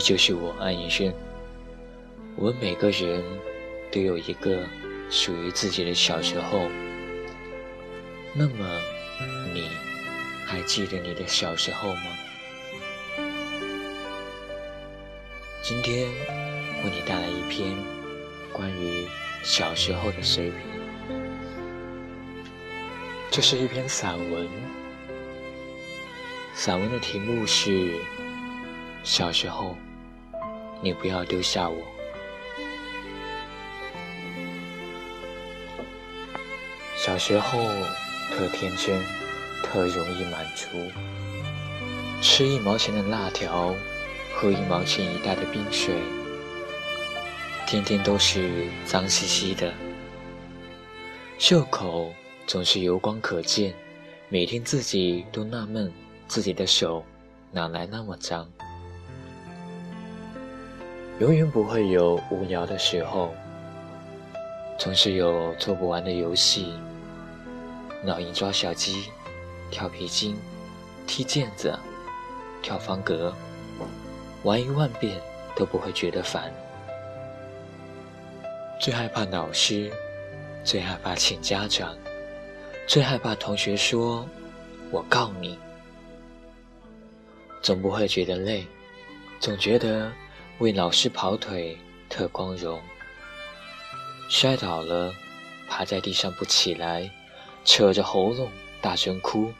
依旧是我安以轩。我们每个人都有一个属于自己的小时候。那么，你还记得你的小时候吗？今天为你带来一篇关于小时候的随笔，这是一篇散文。散文的题目是《小时候，你不要丢下我》。小时候特天真，特容易满足。吃一毛钱的辣条，喝一毛钱一袋的冰水，天天都是脏兮兮的，袖口总是油光可见，每天自己都纳闷。自己的手哪来那么脏？永远不会有无聊的时候，总是有做不完的游戏：老鹰抓小鸡、跳皮筋、踢毽子、跳方格，玩一万遍都不会觉得烦。最害怕老师，最害怕请家长，最害怕同学说：“我告你。”总不会觉得累，总觉得为老师跑腿特光荣。摔倒了，趴在地上不起来，扯着喉咙大声哭，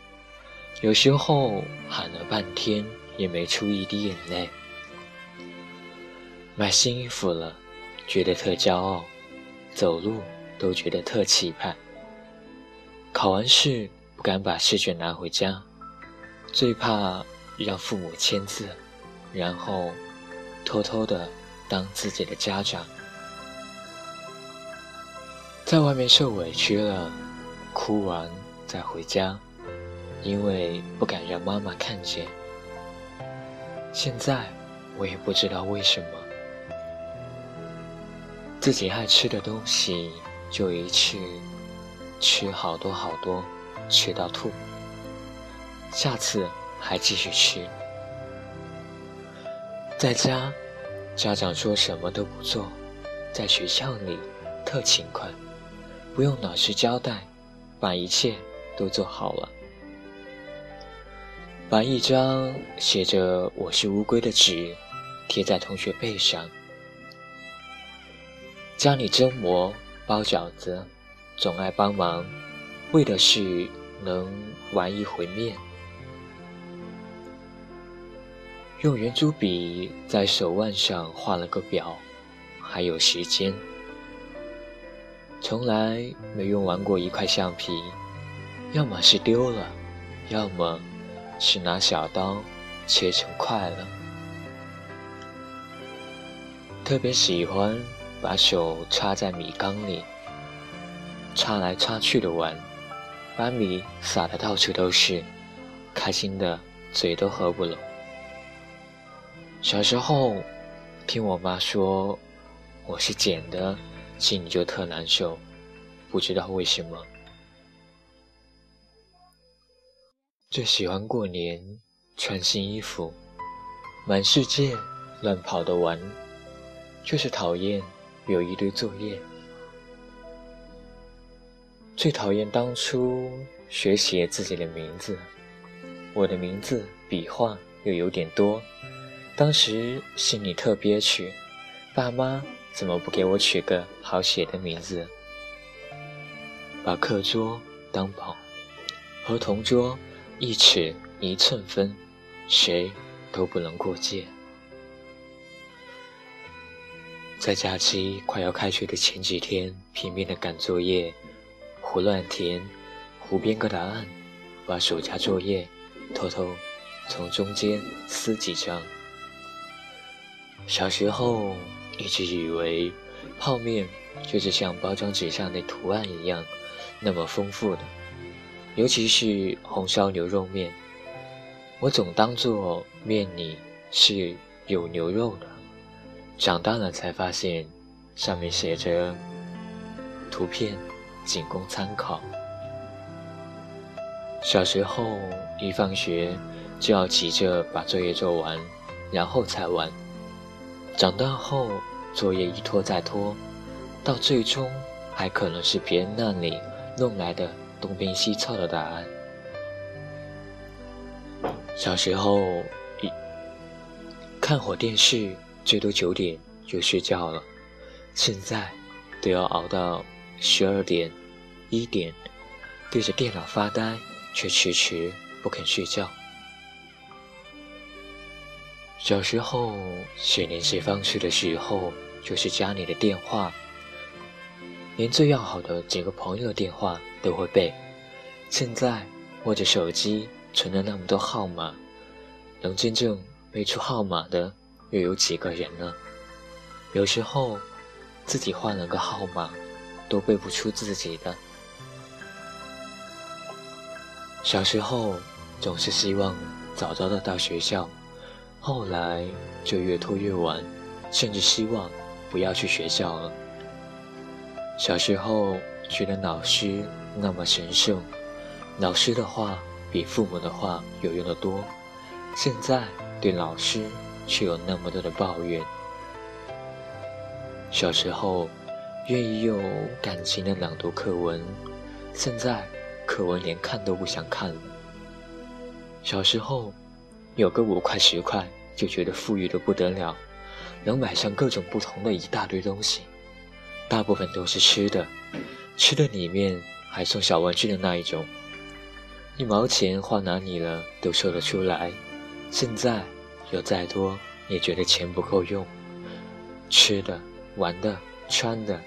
有时候喊了半天也没出一滴眼泪。买新衣服了，觉得特骄傲，走路都觉得特气派。考完试不敢把试卷拿回家，最怕。让父母签字，然后偷偷的当自己的家长，在外面受委屈了，哭完再回家，因为不敢让妈妈看见。现在我也不知道为什么，自己爱吃的东西就一次吃好多好多，吃到吐，下次。还继续吃，在家，家长说什么都不做；在学校里，特勤快，不用老师交代，把一切都做好了。把一张写着“我是乌龟”的纸贴在同学背上，家里蒸馍、包饺子，总爱帮忙，为的是能玩一回面。用圆珠笔在手腕上画了个表，还有时间。从来没用完过一块橡皮，要么是丢了，要么是拿小刀切成块了。特别喜欢把手插在米缸里，插来插去的玩，把米撒得到处都是，开心的嘴都合不拢。小时候，听我妈说我是捡的，心里就特难受，不知道为什么。最喜欢过年穿新衣服，满世界乱跑的玩，就是讨厌有一堆作业。最讨厌当初学写自己的名字，我的名字笔画又有点多。当时心里特憋屈，爸妈怎么不给我取个好写的名字？把课桌当宝，和同桌一尺一寸分，谁都不能过界。在假期快要开学的前几天，拼命的赶作业，胡乱填，胡编个答案，把暑假作业偷偷从中间撕几张。小时候一直以为泡面就是像包装纸上的图案一样那么丰富的，尤其是红烧牛肉面，我总当做面里是有牛肉的。长大了才发现，上面写着图片仅供参考。小时候一放学就要急着把作业做完，然后才玩。长大后，作业一拖再拖，到最终还可能是别人那里弄来的东拼西凑的答案。小时候，一看会电视，最多九点就睡觉了，现在都要熬到十二点、一点，对着电脑发呆，却迟迟不肯睡觉。小时候写联系方式的时候，就是家里的电话，连最要好的几个朋友的电话都会背。现在握着手机，存了那么多号码，能真正背出号码的又有几个人呢？有时候自己换了个号码，都背不出自己的。小时候总是希望早早的到学校。后来就越拖越晚，甚至希望不要去学校了。小时候觉得老师那么神圣，老师的话比父母的话有用的多。现在对老师却有那么多的抱怨。小时候愿意有感情的朗读课文，现在课文连看都不想看了。小时候。有个五块十块，就觉得富裕的不得了，能买上各种不同的一大堆东西，大部分都是吃的，吃的里面还送小玩具的那一种，一毛钱花哪里了都说得出来。现在有再多也觉得钱不够用，吃的、玩的、穿的，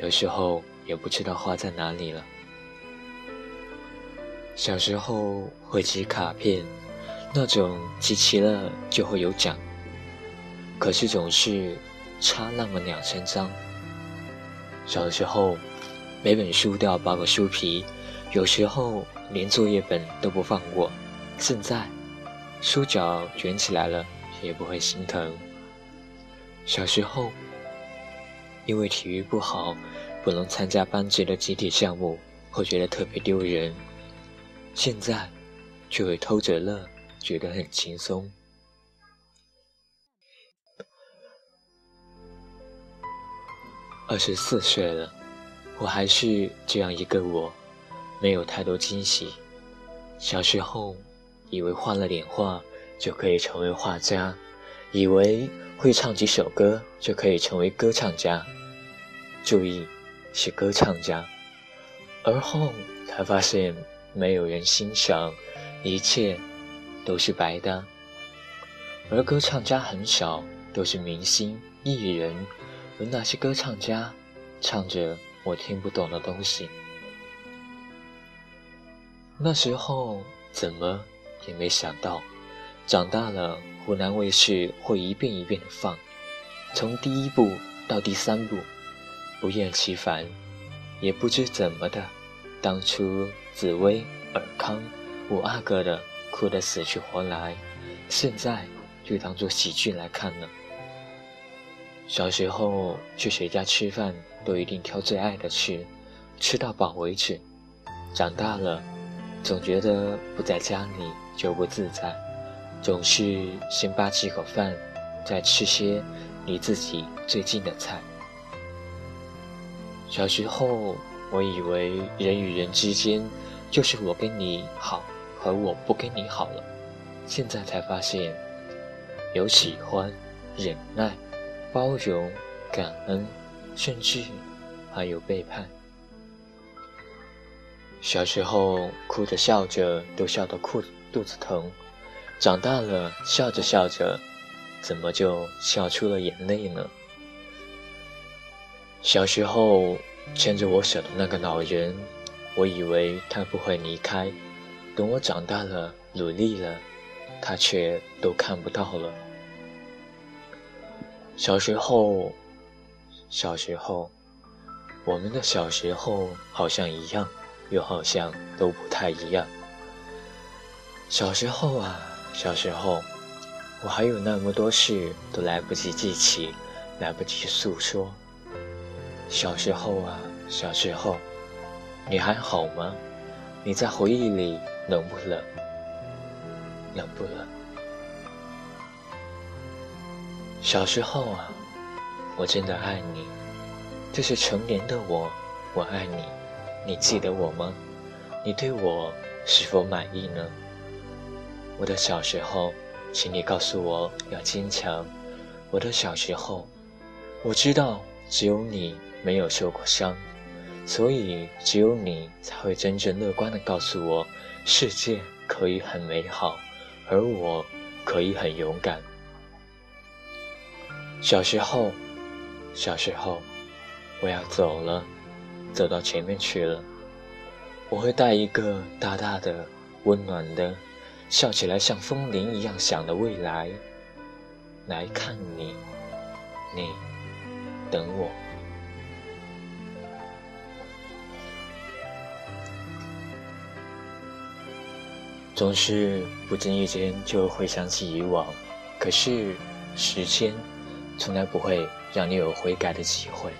有时候也不知道花在哪里了。小时候会集卡片。那种集齐了就会有奖，可是总是差那么两三张。小时候，每本书都要包个书皮，有时候连作业本都不放过。现在，书角卷起来了也不会心疼。小时候，因为体育不好，不能参加班级的集体项目，会觉得特别丢人。现在，却会偷着乐。觉得很轻松。二十四岁了，我还是这样一个我，没有太多惊喜。小时候以为画了点画就可以成为画家，以为会唱几首歌就可以成为歌唱家。注意，是歌唱家。而后才发现没有人欣赏，一切。都是白的，而歌唱家很少，都是明星艺人，而那些歌唱家唱着我听不懂的东西。那时候怎么也没想到，长大了湖南卫视会一遍一遍的放，从第一部到第三部，不厌其烦，也不知怎么的，当初紫薇、尔康、五阿哥的。哭得死去活来，现在就当做喜剧来看了。小时候去谁家吃饭，都一定挑最爱的吃，吃到饱为止。长大了，总觉得不在家里就不自在，总是先扒几口饭，再吃些离自己最近的菜。小时候，我以为人与人之间，就是我跟你好。和我不跟你好了，现在才发现，有喜欢、忍耐、包容、感恩，甚至还有背叛。小时候哭着笑着都笑得裤肚子疼，长大了笑着笑着，怎么就笑出了眼泪呢？小时候牵着我手的那个老人，我以为他不会离开。等我长大了，努力了，他却都看不到了。小时候，小时候，我们的小时候好像一样，又好像都不太一样。小时候啊，小时候，我还有那么多事都来不及记起，来不及诉说。小时候啊，小时候，你还好吗？你在回忆里冷不冷？冷不冷？小时候啊，我真的爱你。这是成年的我，我爱你。你记得我吗？你对我是否满意呢？我的小时候，请你告诉我要坚强。我的小时候，我知道只有你没有受过伤，所以只有你才会真正乐观的告诉我，世界可以很美好，而我可以很勇敢。小时候，小时候，我要走了，走到前面去了。我会带一个大大的、温暖的、笑起来像风铃一样响的未来来看你，你等我。总是不经意间就会想起以往，可是时间。从来不会让你有悔改的机会。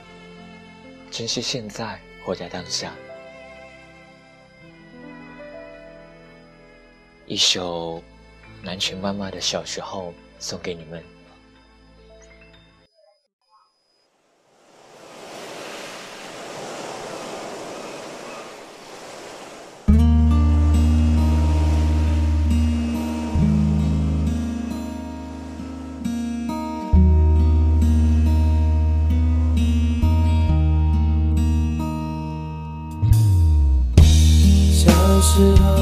珍惜现在，活在当下。一首南拳妈妈的小时候送给你们。时候，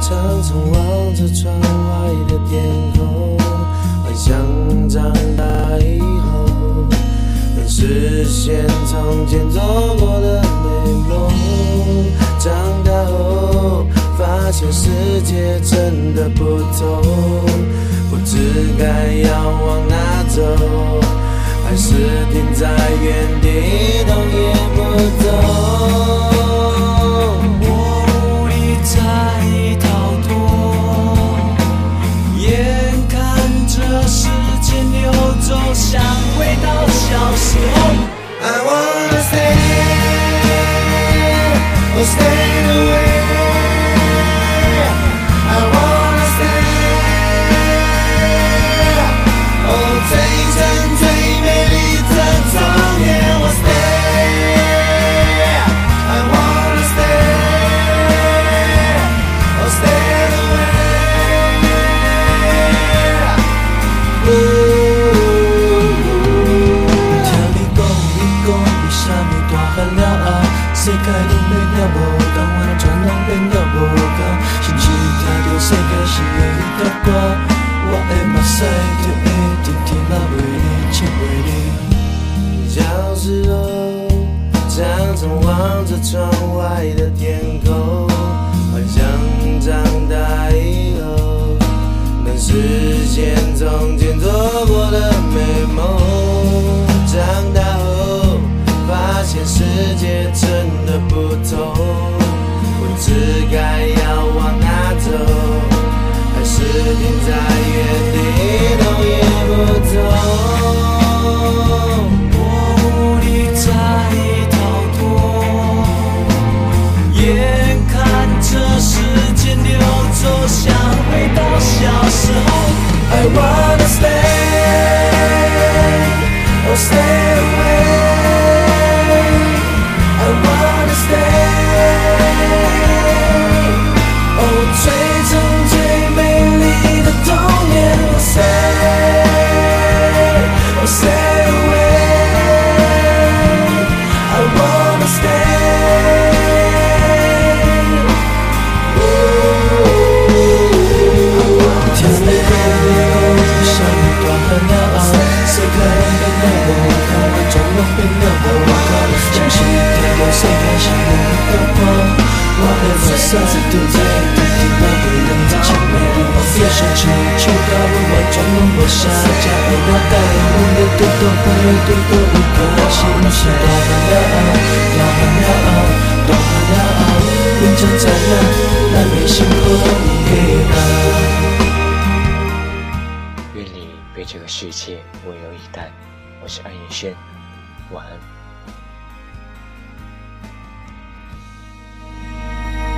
常常望着窗外的天空，幻想长大以后能实现从前做过的美梦。长大后，发现世界真的不同，不知该要往哪走，还是停在原地一动也不动。总望着窗外的天。愿你被这个世界温柔以待。我是安以轩，晚安。